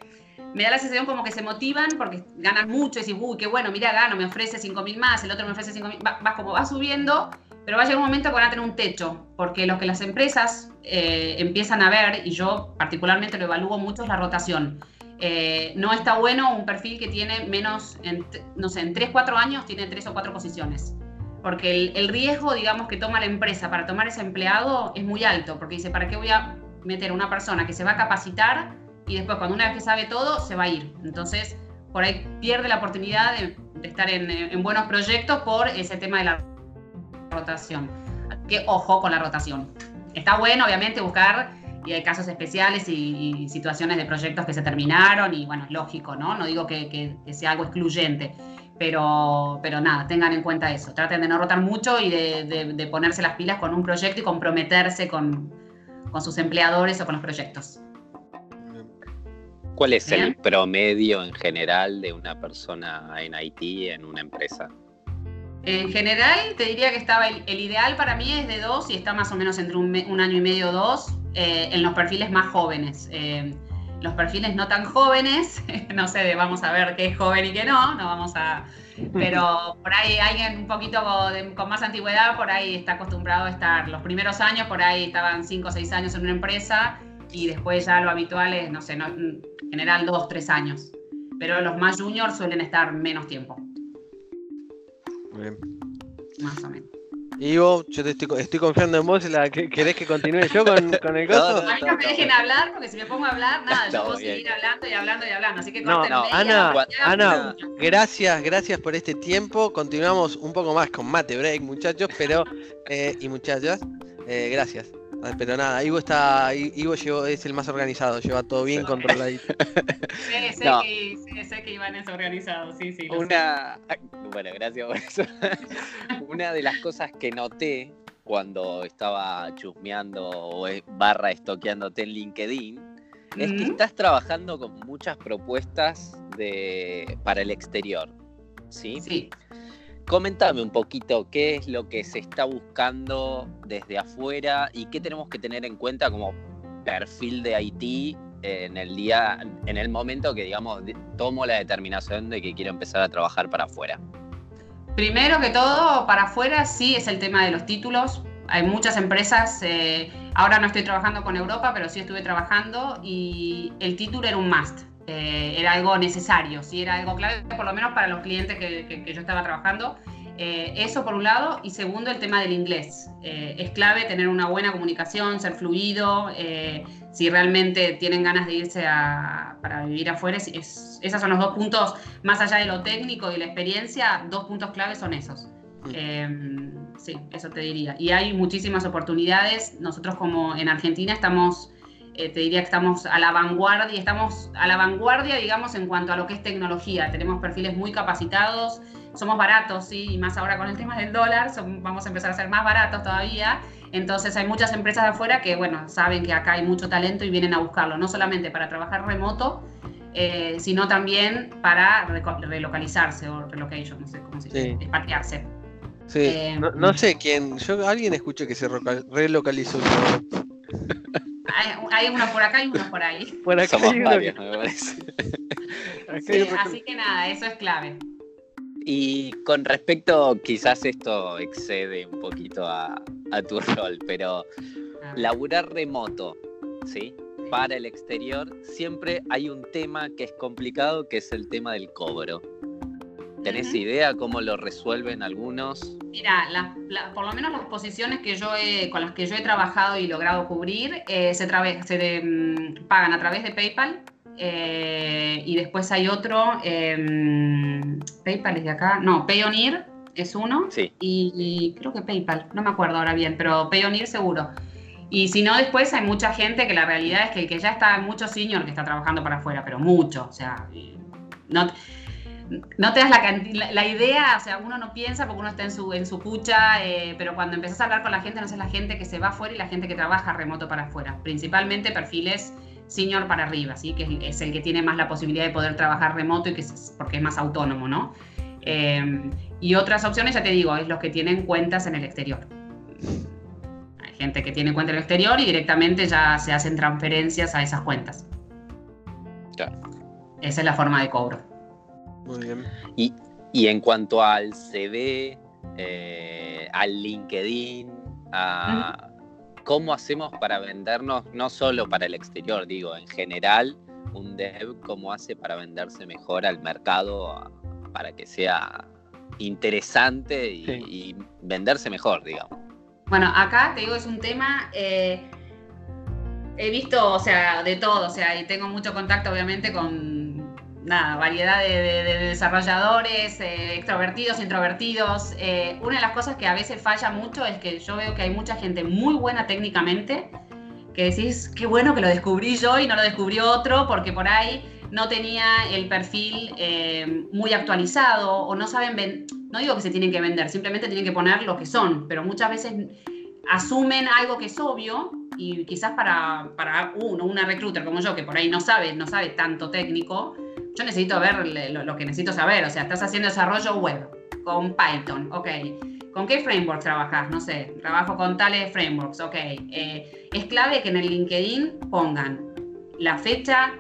me da la sensación como que se motivan porque ganan mucho y dicen, uy, qué bueno, mira, gano, me ofrece 5 mil más, el otro me ofrece 5 mil, va, como va subiendo pero va a llegar un momento que van a tener un techo, porque lo que las empresas eh, empiezan a ver, y yo particularmente lo evalúo mucho, es la rotación. Eh, no está bueno un perfil que tiene menos, no sé, en 3, 4 años tiene 3 o 4 posiciones. Porque el, riesgo, digamos, que toma la empresa para tomar ese empleado es muy alto, porque dice, ¿para qué voy a meter una persona que se va a capacitar y después cuando una vez que sabe todo, se va a ir? Entonces, por ahí pierde la oportunidad de, estar en, buenos proyectos por ese tema de la rotación. Que ojo con la rotación. Está bueno, obviamente, buscar, y hay casos especiales y, situaciones de proyectos que se terminaron, y bueno, es lógico, ¿no? No digo que, sea algo excluyente, pero, pero nada, tengan en cuenta eso. Traten de no rotar mucho y de, ponerse las pilas con un proyecto y comprometerse con, con sus empleadores o con los proyectos. ¿Cuál es el promedio en general de una persona en Haití en una empresa? En general, te diría que estaba el, ideal para mí es de dos y está más o menos entre un, año y medio o dos eh, en los perfiles más jóvenes. Eh, los perfiles no tan jóvenes, no sé, vamos a ver qué es joven y qué no, no vamos a... Pero por ahí alguien un poquito con más antigüedad, por ahí está acostumbrado a estar, los primeros años, por ahí estaban cinco o seis años en una empresa y después ya lo habitual es, no sé, no, general dos, tres años. Pero los más juniors suelen estar menos tiempo. Bien. Más o menos. Ivo, yo te estoy, confiando en vos. La, ¿Querés que continúe yo con, con el coso? a mí no me dejen hablar, porque si me pongo a hablar, nada, yo puedo seguir hablando y hablando y hablando. Así que no, no. Ana, Ana gracias, gracias por este tiempo. Continuamos un poco más con Mate Break, muchachos, pero eh, y muchachas, eh, gracias. Ah, pero nada, Ivo está. Ivo es el más organizado, lleva todo bien controlado. sé, sé, que, sé, que Iván es organizado, sí, sí. Una. Bueno, gracias por eso. Una de las cosas que noté cuando estaba chusmeando o barra estoqueándote en LinkedIn es que estás trabajando con muchas propuestas de, para el exterior. ¿Sí? Sí. Comentame un poquito qué es lo que se está buscando desde afuera y qué tenemos que tener en cuenta como perfil de Haití en el día, en el momento que digamos tomo la determinación de que quiero empezar a trabajar para afuera. Primero que todo, para afuera sí es el tema de los títulos. Hay muchas empresas, eh, ahora no estoy trabajando con Europa, pero sí estuve trabajando y el título era un must. Eh, era algo necesario, ¿sí? era algo clave, por lo menos para los clientes que, yo estaba trabajando. Eh, eso por un lado, y segundo, el tema del inglés. Eh, es clave tener una buena comunicación, ser fluido. si realmente tienen ganas de irse para vivir afuera, es, esos son los dos puntos, más allá de lo técnico y la experiencia, dos puntos claves son esos. sí, eso te diría. Y hay muchísimas oportunidades. Nosotros como en Argentina estamos eh, te diría que estamos a la vanguardia, estamos a la vanguardia, digamos, en cuanto a lo que es tecnología. Tenemos perfiles muy capacitados, somos baratos, sí, y más ahora con el tema del dólar, vamos a empezar a ser más baratos todavía. Entonces hay muchas empresas de afuera que, bueno, saben que acá hay mucho talento y vienen a buscarlo, no solamente para trabajar remoto, eh, sino también para relocalizarse o relocation, no sé cómo se dice, expatriarse. Sí, eh, no, sé quién, yo alguien escuché que se relocalizó hay, uno por acá y uno por ahí. Por acá Somos varios, me parece. así que nada, eso es clave. Y con respecto, quizás esto excede un poquito a, tu rol, pero laburar remoto, ¿sí? Para el exterior, siempre hay un tema que es complicado, que es el tema del cobro. ¿Tenés idea cómo lo resuelven algunos? Mira, por lo menos las posiciones que yo con las que yo he trabajado y logrado cubrir eh, se, se mm, pagan a través de PayPal eh, y después hay otro, em, PayPal es de acá, no, Payoneer es uno sí. y, creo que PayPal, no me acuerdo ahora bien, pero Payoneer seguro. Y si no, después hay mucha gente que la realidad es que, que ya está, mucho senior que está trabajando para afuera, pero mucho, o sea, no no te das la, la, idea, o sea, uno no piensa porque uno está en su, en su pucha, eh, pero cuando empezás a hablar con la gente, no es la gente que se va afuera y la gente que trabaja remoto para afuera. Principalmente perfiles senior para arriba, ¿sí? que es el que tiene más la posibilidad de poder trabajar remoto y que es, porque es más autónomo, ¿no? Em, y otras opciones, ya te digo, es los que tienen cuentas en el exterior. Hay gente que tiene cuenta en el exterior y directamente ya se hacen transferencias a esas cuentas. Claro. Esa es la forma de cobro. Muy bien. Y, en cuanto al CV, eh, al LinkedIn, a cómo hacemos para vendernos, no solo para el exterior, digo, en general, un dev, cómo hace para venderse mejor al mercado, para que sea interesante y, venderse mejor, digamos. Bueno, acá te digo, es un tema... Eh, he visto, o sea, de todo, o sea, y tengo mucho contacto obviamente con nada, variedad de, desarrolladores, eh, extrovertidos, introvertidos. Eh, una de las cosas que a veces falla mucho es que yo veo que hay mucha gente muy buena técnicamente, que decís, qué bueno que lo descubrí yo y no lo descubrió otro, porque por ahí no tenía el perfil eh, muy actualizado o no saben, no digo que se tienen que vender, simplemente tienen que poner lo que son, pero muchas veces asumen algo que es obvio y quizás para, para uno, una recruiter como yo, que por ahí no sabe, no sabe tanto técnico, yo necesito ver lo, que necesito saber. O sea, estás haciendo desarrollo web con Python, ok. ¿Con qué framework trabajas? No sé, trabajo con tales frameworks, ok. Eh, es clave que en el LinkedIn pongan la fecha,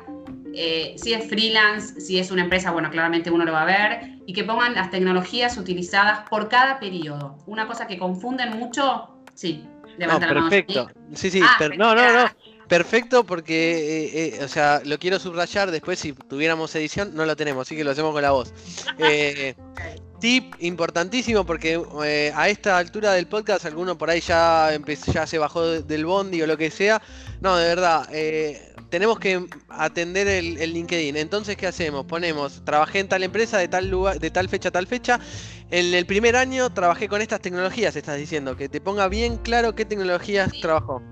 eh, si es freelance, si es una empresa, bueno, claramente uno lo va a ver, y que pongan las tecnologías utilizadas por cada periodo. Una cosa que confunden mucho, sí, levanta la perfecto. Sí, sí, ah, no, no, no perfecto porque, eh, eh, o sea, lo quiero subrayar. Después, si tuviéramos edición, no lo tenemos, así que lo hacemos con la voz. Eh, tip importantísimo porque a esta altura del podcast, alguno por ahí ya, ya se bajó del bondi o lo que sea. No, de verdad, tenemos que atender el, el, LinkedIn. Entonces, ¿qué hacemos? Ponemos, trabajé en tal empresa de tal lugar, de tal fecha a tal fecha. En el primer año trabajé con estas tecnologías, estás diciendo, que te ponga bien claro qué tecnologías trabajó.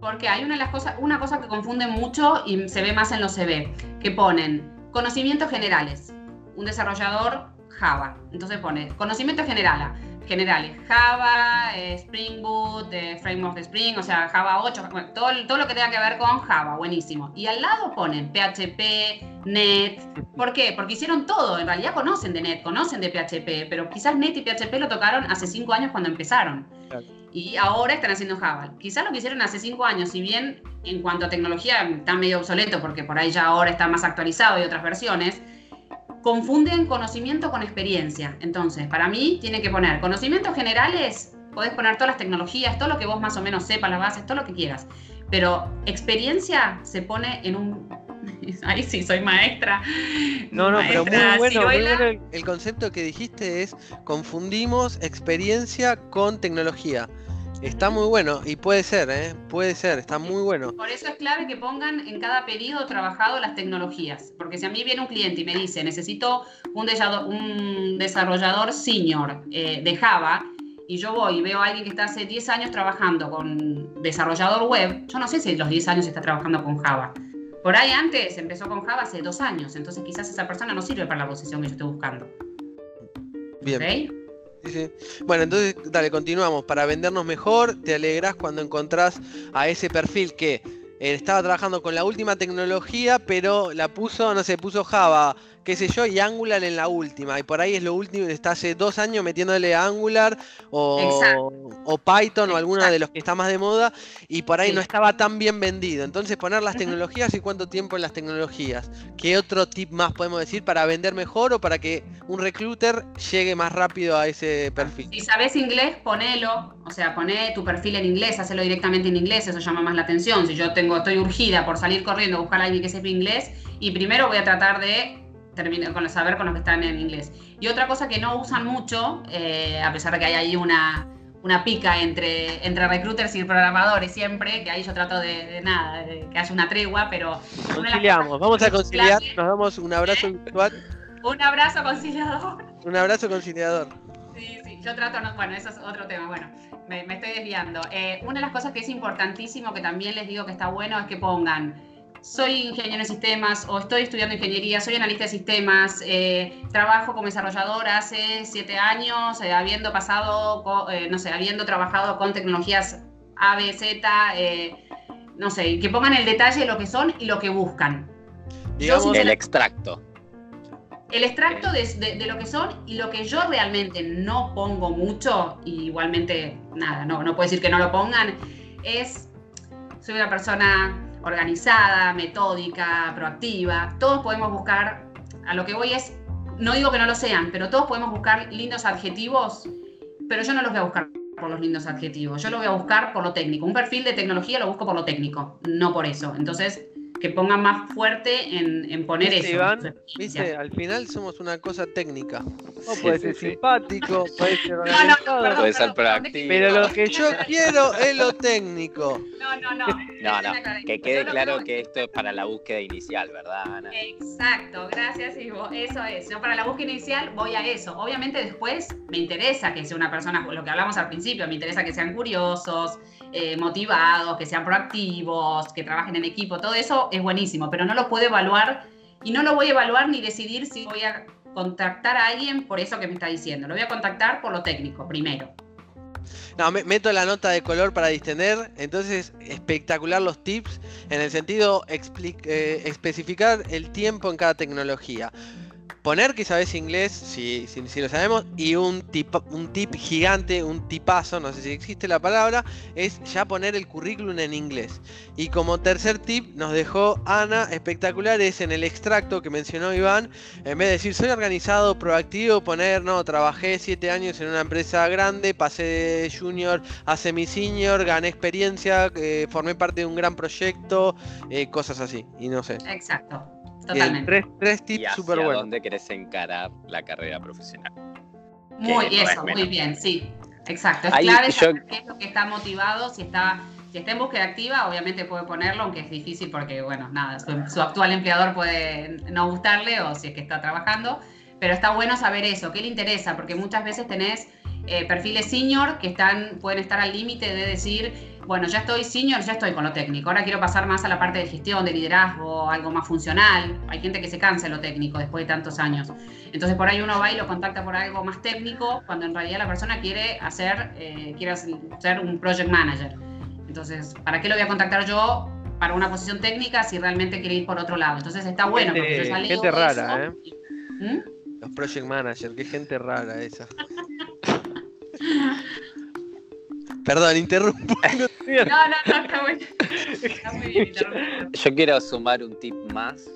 Porque hay una de las cosas, una cosa que confunde mucho y se ve más en los CV, que ponen conocimientos generales. Un desarrollador Java. Entonces pone conocimientos generales generales. Java, eh, Spring Boot, eh, Framework de Spring, o sea, Java 8, todo, todo lo que tenga que ver con Java, buenísimo. Y al lado ponen PHP, Net. ¿Por qué? Porque hicieron todo. En realidad conocen de Net, conocen de PHP, pero quizás Net y PHP lo tocaron hace cinco años cuando empezaron. Y ahora están haciendo Java. Quizás lo que hicieron hace cinco años, si bien en cuanto a tecnología está medio obsoleto, porque por ahí ya ahora está más actualizado y otras versiones, confunden conocimiento con experiencia. Entonces, para mí, tiene que poner conocimientos generales, podés poner todas las tecnologías, todo lo que vos más o menos sepas, las bases, todo lo que quieras. Pero experiencia se pone en un. Ahí sí, soy maestra. No, no, pero muy bueno, muy bueno el concepto que dijiste es confundimos experiencia con tecnología. Está muy bueno y puede ser, ¿eh? puede ser, está muy bueno. Por eso es clave que pongan en cada periodo trabajado las tecnologías, porque si a mí viene un cliente y me dice necesito un, desarrollador senior eh, de Java y yo voy y veo a alguien que está hace 10 años trabajando con desarrollador web, yo no sé si los 10 años está trabajando con Java. Por ahí antes empezó con Java hace dos años, entonces quizás esa persona no sirve para la posición que yo estoy buscando. Bien. Bueno, entonces, dale, continuamos. Para vendernos mejor, te alegrás cuando encontrás a ese perfil que eh, estaba trabajando con la última tecnología, pero la puso, no sé, puso Java qué sé yo, y Angular en la última. Y por ahí es lo último, está hace dos años metiéndole Angular o, Python o alguna de los que está más de moda, y por ahí no estaba tan bien vendido. Entonces poner las tecnologías y cuánto tiempo en las tecnologías. ¿Qué otro tip más podemos decir para vender mejor o para que un recruiter llegue más rápido a ese perfil? Si sabes inglés, ponelo, o sea, poné tu perfil en inglés, hacelo directamente en inglés, eso llama más la atención. Si yo tengo, estoy urgida por salir corriendo a buscar a alguien que sepa inglés, y primero voy a tratar de termino con saber con los que están en inglés. Y otra cosa que no usan mucho, eh, a pesar de que hay ahí una, una pica entre, entre recruiters y programadores siempre, que ahí yo trato de, nada, de que haya una tregua, pero... Conciliamos, vamos a conciliar, nos damos un abrazo virtual. Un abrazo conciliador. Un abrazo conciliador. Sí, sí, yo trato, bueno, eso es otro tema, bueno, me, me estoy desviando. Eh, una de las cosas que es importantísimo, que también les digo que está bueno, es que pongan soy ingeniero en sistemas o estoy estudiando ingeniería, soy analista de sistemas, eh, trabajo como desarrollador hace siete años, eh, habiendo pasado, eh, no sé, habiendo trabajado con tecnologías A, B, Z, no sé, que pongan el detalle de lo que son y lo que buscan. Digamos el extracto. El extracto de, lo que son y lo que yo realmente no pongo mucho, y igualmente, nada, no, no puedo decir que no lo pongan, es, soy una persona organizada, metódica, proactiva. Todos podemos buscar, a lo que voy es, no digo que no lo sean, pero todos podemos buscar lindos adjetivos, pero yo no los voy a buscar por los lindos adjetivos, yo lo voy a buscar por lo técnico. Un perfil de tecnología lo busco por lo técnico, no por eso. Entonces, que pongan más fuerte en, poner eso. Iván, viste, al final somos una cosa técnica. O puede ser simpático, puede ser organizado, puede ser proactivo. Pero lo que yo quiero es lo técnico. No, no, no. No, no, que quede claro que esto es para la búsqueda inicial, ¿verdad, Ana? Exacto, gracias, Ivo. Eso es. Yo para la búsqueda inicial voy a eso. Obviamente después me interesa que sea una persona, lo que hablamos al principio, me interesa que sean curiosos, eh, motivados, que sean proactivos, que trabajen en equipo, todo eso es buenísimo, pero no lo puedo evaluar y no lo voy a evaluar ni decidir si voy a contactar a alguien por eso que me está diciendo. Lo voy a contactar por lo técnico, primero. No, meto la nota de color para distender. Entonces, espectacular los tips en el sentido eh, especificar el tiempo en cada tecnología poner que sabes inglés, si, si, lo sabemos, y un tip, un tip gigante, un tipazo, no sé si existe la palabra, es ya poner el currículum en inglés. Y como tercer tip nos dejó Ana, espectacular, es en el extracto que mencionó Iván, en vez de decir soy organizado, proactivo, poner, no, trabajé siete años en una empresa grande, pasé de junior a semi-senior, gané experiencia, eh, formé parte de un gran proyecto, eh, cosas así, y no sé. Exacto. Totalmente. tres, tips súper buenos. dónde querés encarar la carrera profesional? Muy, eso, muy bien, sí. Exacto. Es clave saber qué es lo que está motivado, si está, si está en búsqueda activa, obviamente puede ponerlo, aunque es difícil porque, bueno, nada, su, actual empleador puede no gustarle o si es que está trabajando, pero está bueno saber eso, qué le interesa, porque muchas veces tenés eh, perfiles senior que están, pueden estar al límite de decir, bueno, ya estoy senior, ya estoy con lo técnico, ahora quiero pasar más a la parte de gestión, de liderazgo, algo más funcional. Hay gente que se cansa de lo técnico después de tantos años. Entonces por ahí uno va y lo contacta por algo más técnico, cuando en realidad la persona quiere hacer, eh, quiere ser un project manager. Entonces, ¿para qué lo voy a contactar yo para una posición técnica si realmente quiere ir por otro lado? Entonces está bueno. Gente, porque yo ya gente rara, ¿eh? ¿Mm? Los project managers, qué gente rara esa. Perdón, interrumpo. no, no, no, está muy, está muy bien. Yo quiero sumar un tip más,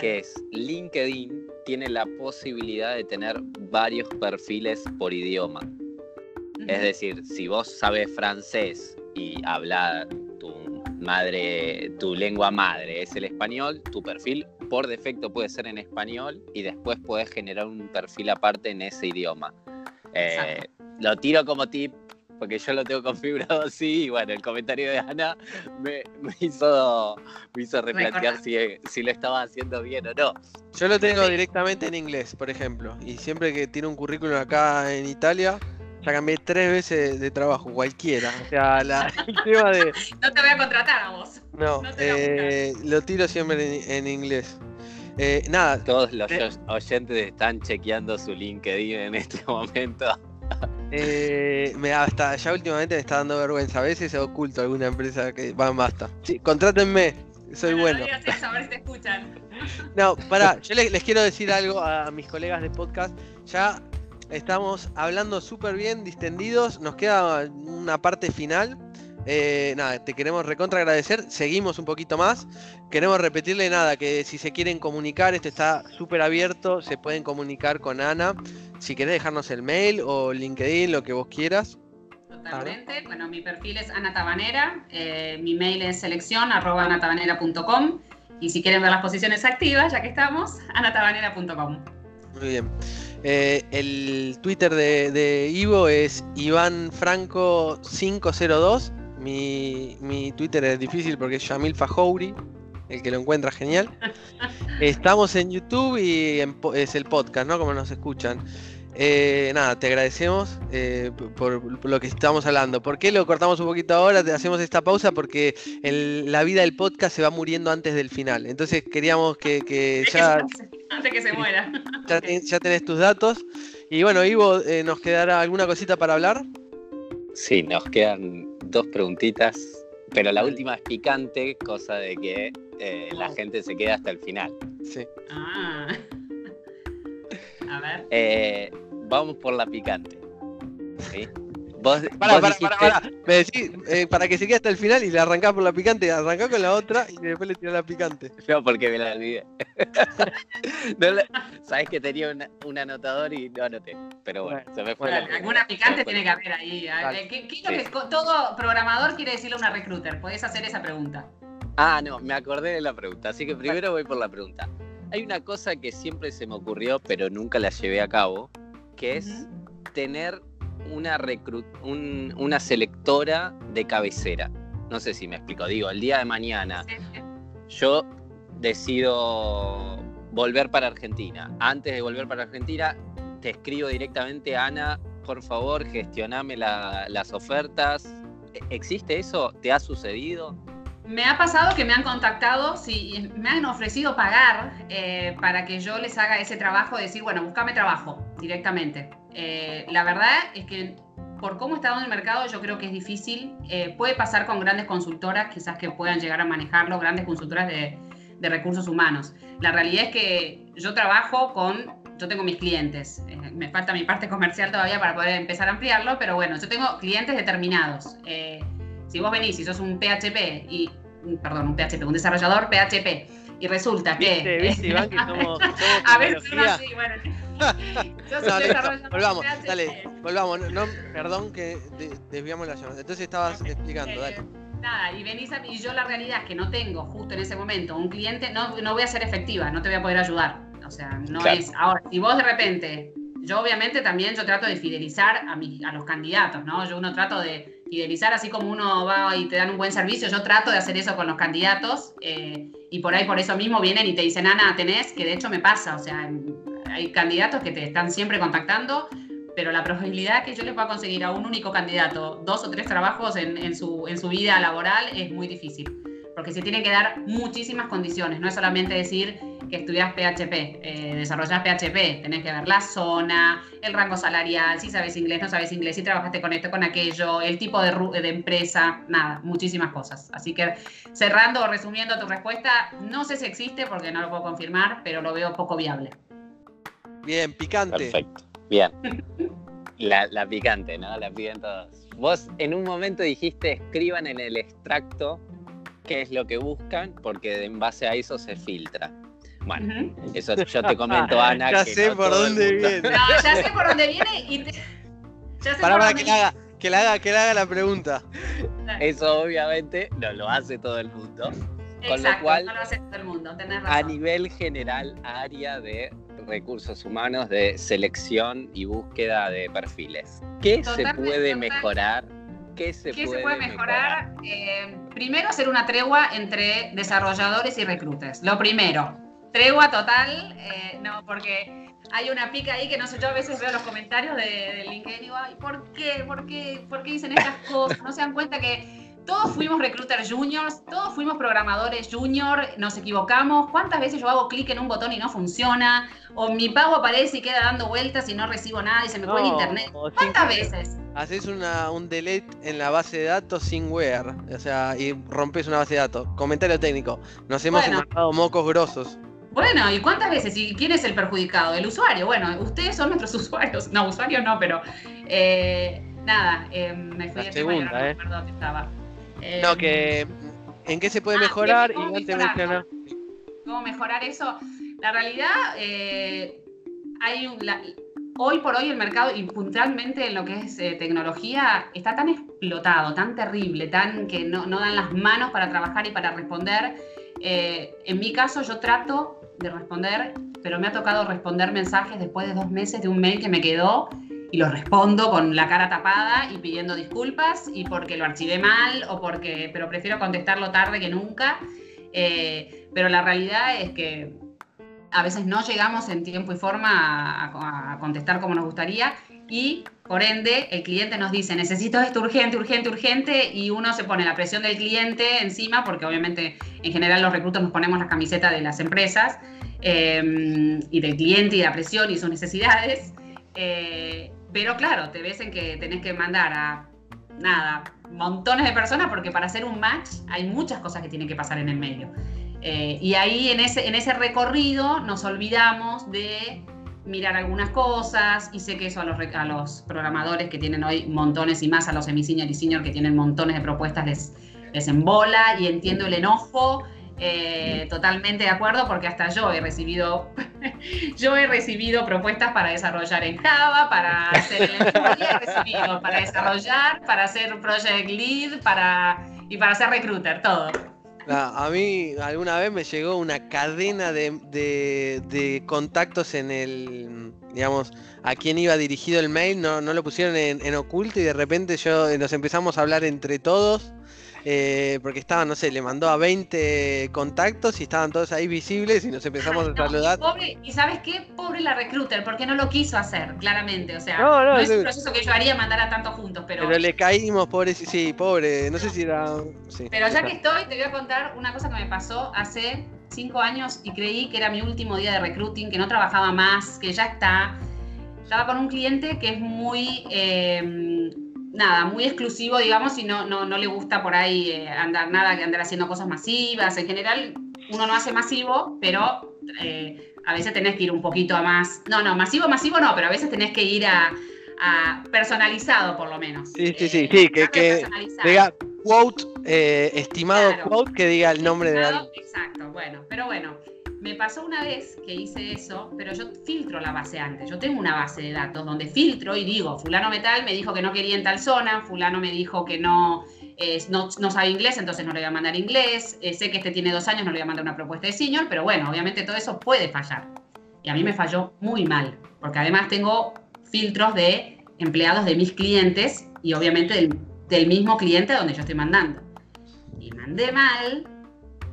que es LinkedIn tiene la posibilidad de tener varios perfiles por idioma. Es decir, si vos sabes francés y hablas tu madre, tu lengua madre es el español, tu perfil por defecto puede ser en español y después puedes generar un perfil aparte en ese idioma. Eh, lo tiro como tip porque yo lo tengo configurado así y bueno, el comentario de Ana me, hizo, me hizo replantear si, si, lo estaba haciendo bien o no. Yo lo tengo directamente en inglés, por ejemplo, y siempre que tiene un currículum acá en Italia, ya cambié tres veces de trabajo, cualquiera. O sea, la, el tema de... No te voy a contratar a vos. No, eh, lo tiro siempre en, inglés. Eh, nada. Todos los oyentes están chequeando su LinkedIn en este momento. Eh, me, hasta ya últimamente me está dando vergüenza. A veces se oculto alguna empresa que va, basta. Sí, contrátenme, soy bueno. No, pará, yo les, quiero decir algo a mis colegas de podcast. Ya estamos hablando súper bien, distendidos. Nos queda una parte final. Eh, nada, te queremos recontra agradecer. Seguimos un poquito más. Queremos repetirle nada, que si se quieren comunicar, esto está súper abierto. Se pueden comunicar con Ana. Si querés dejarnos el mail o LinkedIn, lo que vos quieras. Totalmente. Bueno, mi perfil es Ana Tabanera. Eh, mi mail es selección arroba Y si quieren ver las posiciones activas, ya que estamos, anatabanera.com. Muy bien. Eh, el Twitter de, Ivo es Iván Franco 502 mi, mi Twitter es difícil porque es Yamil Fajouri, el que lo encuentra genial. Estamos en YouTube y es el podcast, ¿no? Como nos escuchan. Eh, nada, te agradecemos eh, por, lo que estamos hablando. ¿Por qué lo cortamos un poquito ahora? Te hacemos esta pausa porque la vida del podcast se va muriendo antes del final. Entonces queríamos que, ya... Antes que se muera. Ya, tenés tus datos. Y bueno, Ivo, eh, ¿nos quedará alguna cosita para hablar? Sí, nos quedan dos preguntitas, pero la última es picante, cosa de que eh, la gente se queda hasta el final. Sí. Ah. A ver. Eh, vamos por la picante. ¿sí? Para, para, para, Me decís, eh, para que se quede hasta el final y le arrancás por la picante, arrancás con la otra y después le tirás la picante. No, porque me la olvidé. Sabes que tenía un anotador y no anoté. Pero bueno, se me fue la Alguna picante tiene que haber ahí. ¿Qué, qué es lo que todo programador quiere decirle a una recruiter? Podés hacer esa pregunta. Ah, no, me acordé de la pregunta, así que primero voy por la pregunta. Hay una cosa que siempre se me ocurrió, pero nunca la llevé a cabo, que es tener una, una selectora de cabecera. No sé si me explico. Digo, el día de mañana yo decido volver para Argentina. Antes de volver para Argentina, te escribo directamente, Ana, por favor, gestioname las ofertas. ¿E-, ¿Existe eso? ¿Te ha sucedido? Me ha pasado que me han contactado, sí, me han ofrecido pagar eh, para que yo les haga ese trabajo, decir, bueno, búscame trabajo directamente. Eh, la verdad es que por cómo está dando el mercado, yo creo que es difícil. Eh, puede pasar con grandes consultoras, quizás que puedan llegar a manejarlo, grandes consultoras de, recursos humanos. La realidad es que yo trabajo con, yo tengo mis clientes. Me falta mi parte comercial todavía para poder empezar a ampliarlo, pero bueno, yo tengo clientes determinados. Eh, si vos venís y sos un PHP y, perdón, un PHP, un desarrollador PHP, y resulta que... ¿Viste, Iván, que somos, a ver, así, bueno volvamos, dale, volvamos. No, perdón que desviamos la llamada. Entonces estabas explicando, dale. Nada, y venís a, y yo la realidad es que no tengo justo en ese momento un cliente, no, no voy a ser efectiva, no te voy a poder ayudar. O sea, no es. Ahora, si vos de repente, yo obviamente también yo trato de fidelizar a, mi, a los candidatos, ¿no? Yo uno trato de fidelizar, así como uno va y te dan un buen servicio, yo trato de hacer eso con los candidatos eh, y por ahí por eso mismo vienen y te dicen, Ana, tenés, que de hecho me pasa, o sea, hay candidatos que te están siempre contactando, pero la probabilidad que yo les pueda conseguir a un único candidato dos o tres trabajos en, su, en su vida laboral es muy difícil, porque se tienen que dar muchísimas condiciones, no es solamente decir que estudias PHP, eh, desarrollas PHP, tenés que ver la zona, el rango salarial, si sabes inglés, no sabes inglés, si trabajaste con esto, con aquello, el tipo de, de empresa, nada, muchísimas cosas. Así que cerrando o resumiendo tu respuesta, no sé si existe porque no lo puedo confirmar, pero lo veo poco viable. Bien, picante. Perfecto. Bien. La, picante, ¿no? La piden todos. Vos en un momento dijiste escriban en el extracto qué es lo que buscan, porque en base a eso se filtra. Bueno, eso yo te comento, Ana. ya sé por dónde viene. No, ya sé por dónde viene y te... Ya sé para, para que, la haga, que, la haga, que la haga la pregunta. Eso obviamente no lo hace todo el mundo. Con lo cual, no lo hace todo el mundo, tenés razón. A nivel general, área de recursos humanos de selección y búsqueda de perfiles. ¿Qué se puede mejorar? ¿Qué se, puede, mejorar? Eh, primero, hacer una tregua entre desarrolladores y recruiters. Lo primero, tregua total, eh, no, porque hay una pica ahí que no sé, yo a veces veo los comentarios de, LinkedIn y digo, Ay, ¿por qué? ¿Por qué? ¿Por qué dicen estas cosas? No se dan cuenta que todos fuimos recruiters juniors, todos fuimos programadores junior, nos equivocamos. ¿Cuántas veces yo hago clic en un botón y no funciona? O mi pago aparece y queda dando vueltas y no recibo nada y se me fue el internet. ¿Cuántas veces? Haces una, un delete en la base de datos sin where, o sea, y rompes una base de datos. Comentario técnico. Nos hemos bueno. mocos grosos. Bueno, ¿y cuántas veces? ¿Y quién es el perjudicado? El usuario. Bueno, ustedes son nuestros usuarios. No, usuarios no, pero eh, nada, eh, me fui a segunda, eh. perdón, que estaba. No, que en qué se puede ah, mejorar y antes mejorar, ¿Cómo mejorar eso? La realidad, eh, hay hoy por hoy el mercado y puntualmente en lo que es eh, tecnología está tan explotado, tan terrible, tan que no, no, dan las manos para trabajar y para responder. Eh, en mi caso yo trato de responder, pero me ha tocado responder mensajes después de dos meses de un mail que me quedó y lo respondo con la cara tapada y pidiendo disculpas y porque lo archivé mal o porque, pero prefiero contestarlo tarde que nunca. Eh, pero la realidad es que a veces no llegamos en tiempo y forma a, contestar como nos gustaría y por ende el cliente nos dice necesito esto urgente, urgente, urgente y uno se pone la presión del cliente encima porque obviamente en general los reclutos nos ponemos la camiseta de las empresas em, y del cliente y la presión y sus necesidades. Eh, pero claro, te ves en que tenés que mandar a nada, montones de personas porque para hacer un match hay muchas cosas que tienen que pasar en el medio. Eh, y ahí en ese, en ese recorrido nos olvidamos de mirar algunas cosas y sé que eso a los, a los programadores que tienen hoy montones y más a los semi-senior y senior que tienen montones de propuestas les, les embola y entiendo el enojo. Eh, totalmente de acuerdo porque hasta yo he recibido yo he recibido propuestas para desarrollar en Java, para hacer para desarrollar, para hacer project lead, para y para ser recruiter, todo. A mí alguna vez me llegó una cadena de, contactos en el, digamos, a quién iba dirigido el mail, no, no lo pusieron en, en, oculto y de repente yo nos empezamos a hablar entre todos eh, porque estaban, no sé, le mandó a 20 contactos y estaban todos ahí visibles y nos empezamos a saludar. Y, sabes qué, pobre la recruiter, porque no lo quiso hacer, claramente. O sea, no, es un proceso que yo haría mandar a tantos juntos, pero. Pero le caímos, pobre, sí, pobre, no sé si era. pero ya que estoy, te voy a contar una cosa que me pasó hace cinco años y creí que era mi último día de recruiting, que no trabajaba más, que ya está. Estaba con un cliente que es muy. Eh, nada, muy exclusivo, digamos, y no, no, no le gusta por ahí eh, andar nada, que andar haciendo cosas masivas. En general, uno no hace masivo, pero eh, a veces tenés que ir un poquito a más. No, no, masivo, masivo no, pero a veces tenés que ir a, personalizado, por lo menos. Sí, sí, sí, sí, que, que diga quote, eh, estimado quote, que diga el nombre de alguien. Exacto, bueno, pero bueno. Me pasó una vez que hice eso, pero yo filtro la base antes. Yo tengo una base de datos donde filtro y digo, fulano metal me dijo que no quería en tal zona, fulano me dijo que no, no, sabe inglés, entonces no le voy a mandar inglés, eh, sé que este tiene dos años, no le voy a mandar una propuesta de senior, pero bueno, obviamente todo eso puede fallar. Y a mí me falló muy mal, porque además tengo filtros de empleados de mis clientes y obviamente del, del mismo cliente donde yo estoy mandando. Y mandé mal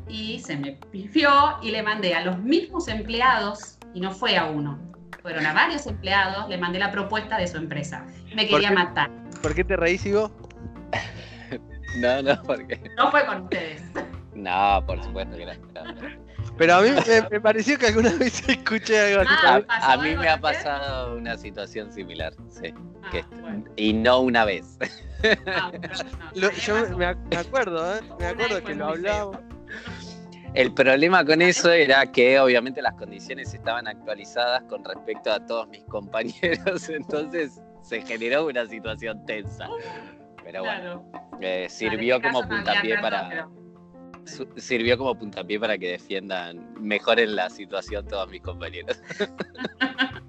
y se me pifió y le mandé a los mismos empleados, y no fue a uno, fueron a varios empleados, le mandé la propuesta de su empresa. Me quería matar. ¿Por qué te reís, Ivo? no, no, porque... No fue con ustedes. No, por supuesto que no. Pero a mí me, pareció que alguna vez escuché algo así. Ah, a, mí me ha pasado una situación similar, sí. Ah, y no una vez. Ah, yo me, acuerdo, ¿eh? Me acuerdo que lo hablábamos. El problema con eso era que obviamente las condiciones estaban actualizadas con respecto a todos mis compañeros, entonces se generó una situación tensa. Pero bueno, eh, sirvió este como puntapié para sirvió como puntapié para que defiendan mejor en la situación todos mis compañeros.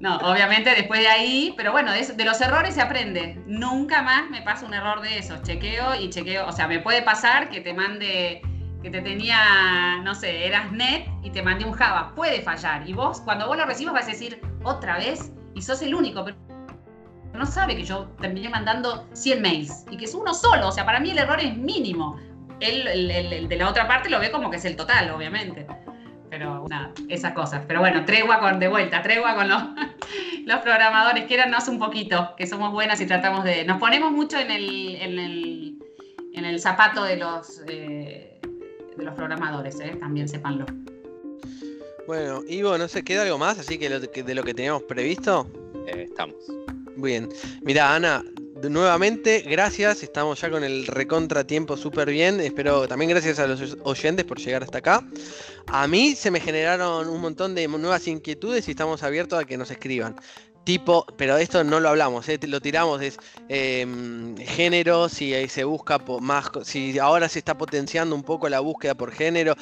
No, obviamente después de ahí, pero bueno, de, de, los errores se aprende. Nunca más me pasa un error de esos. Chequeo y chequeo. O sea, me puede pasar que te mande que te tenía, no sé, eras net y te mandé un Java. Puede fallar. Y vos, cuando vos lo recibas, vas a decir otra vez y sos el único. Pero no sabe que yo terminé mandando 100 mails y que es uno solo. O sea, para mí el error es mínimo. Él, el, de la otra parte lo ve como que es el total, obviamente. Pero nada, esas cosas. Pero bueno, tregua con, de vuelta, tregua con los, los programadores. Quédanos un poquito, que somos buenas y tratamos de. Nos ponemos mucho en el, en el, en el zapato de los. Eh, los programadores, ¿eh? también sépanlo. Bueno, Ivo, no sé, ¿queda algo más así que, de lo que teníamos previsto? Eh, estamos. Bien. Mira, Ana, nuevamente, gracias. Estamos ya con el recontra tiempo súper bien. Espero también gracias a los oyentes por llegar hasta acá. A mí se me generaron un montón de nuevas inquietudes y estamos abiertos a que nos escriban tipo, pero esto no lo hablamos, ¿eh? lo tiramos, es em, género, si se busca más, si ahora se está potenciando un poco la búsqueda por género,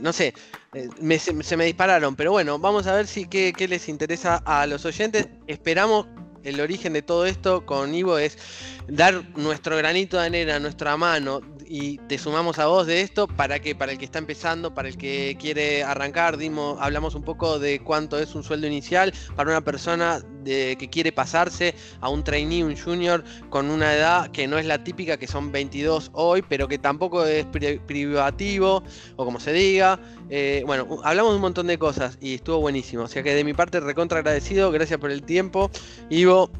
no sé, eh, se, me dispararon, pero bueno, vamos a ver si qué, qué les interesa a los oyentes. Esperamos el origen de todo esto con Ivo es dar nuestro granito de arena, nuestra mano, y te sumamos a vos de esto para que para el que está empezando, para el que quiere arrancar, dimos, hablamos un poco de cuánto es un sueldo inicial para una persona de, que quiere pasarse a un trainee, un junior con una edad que no es la típica, que son 22 hoy, pero que tampoco es privativo o como se diga. Eh, bueno, hablamos un montón de cosas y estuvo buenísimo. O sea que de mi parte recontra agradecido, gracias por el tiempo. Ivo.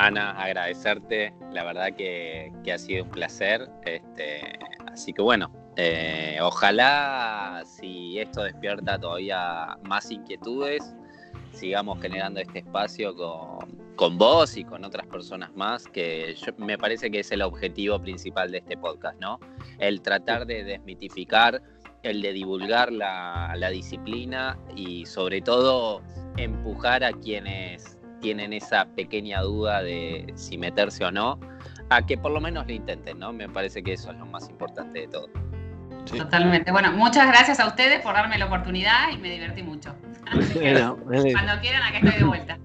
Ana, agradecerte, la verdad que, ha sido un placer. Este, así que bueno, eh, ojalá si esto despierta todavía más inquietudes, sigamos generando este espacio con, vos y con otras personas más, que me parece que es el objetivo principal de este podcast, ¿no? El tratar de desmitificar, el de divulgar la, la disciplina y sobre todo empujar a quienes tienen esa pequeña duda de si meterse o no, a que por lo menos lo intenten, ¿no? Me parece que eso es lo más importante de todo. Totalmente. Bueno, muchas gracias a ustedes por darme la oportunidad y me divertí mucho. Bueno. Eh. Cuando quieran, acá estoy de vuelta.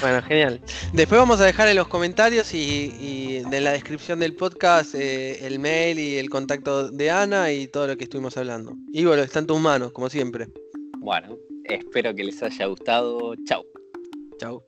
Bueno, genial. Después vamos a dejar en los comentarios y, y de la descripción del podcast eh, el mail y el contacto de Ana y todo lo que estuvimos hablando. Y bueno, está en tus manos, como siempre. Bueno, espero que les haya gustado. Chau. Chau.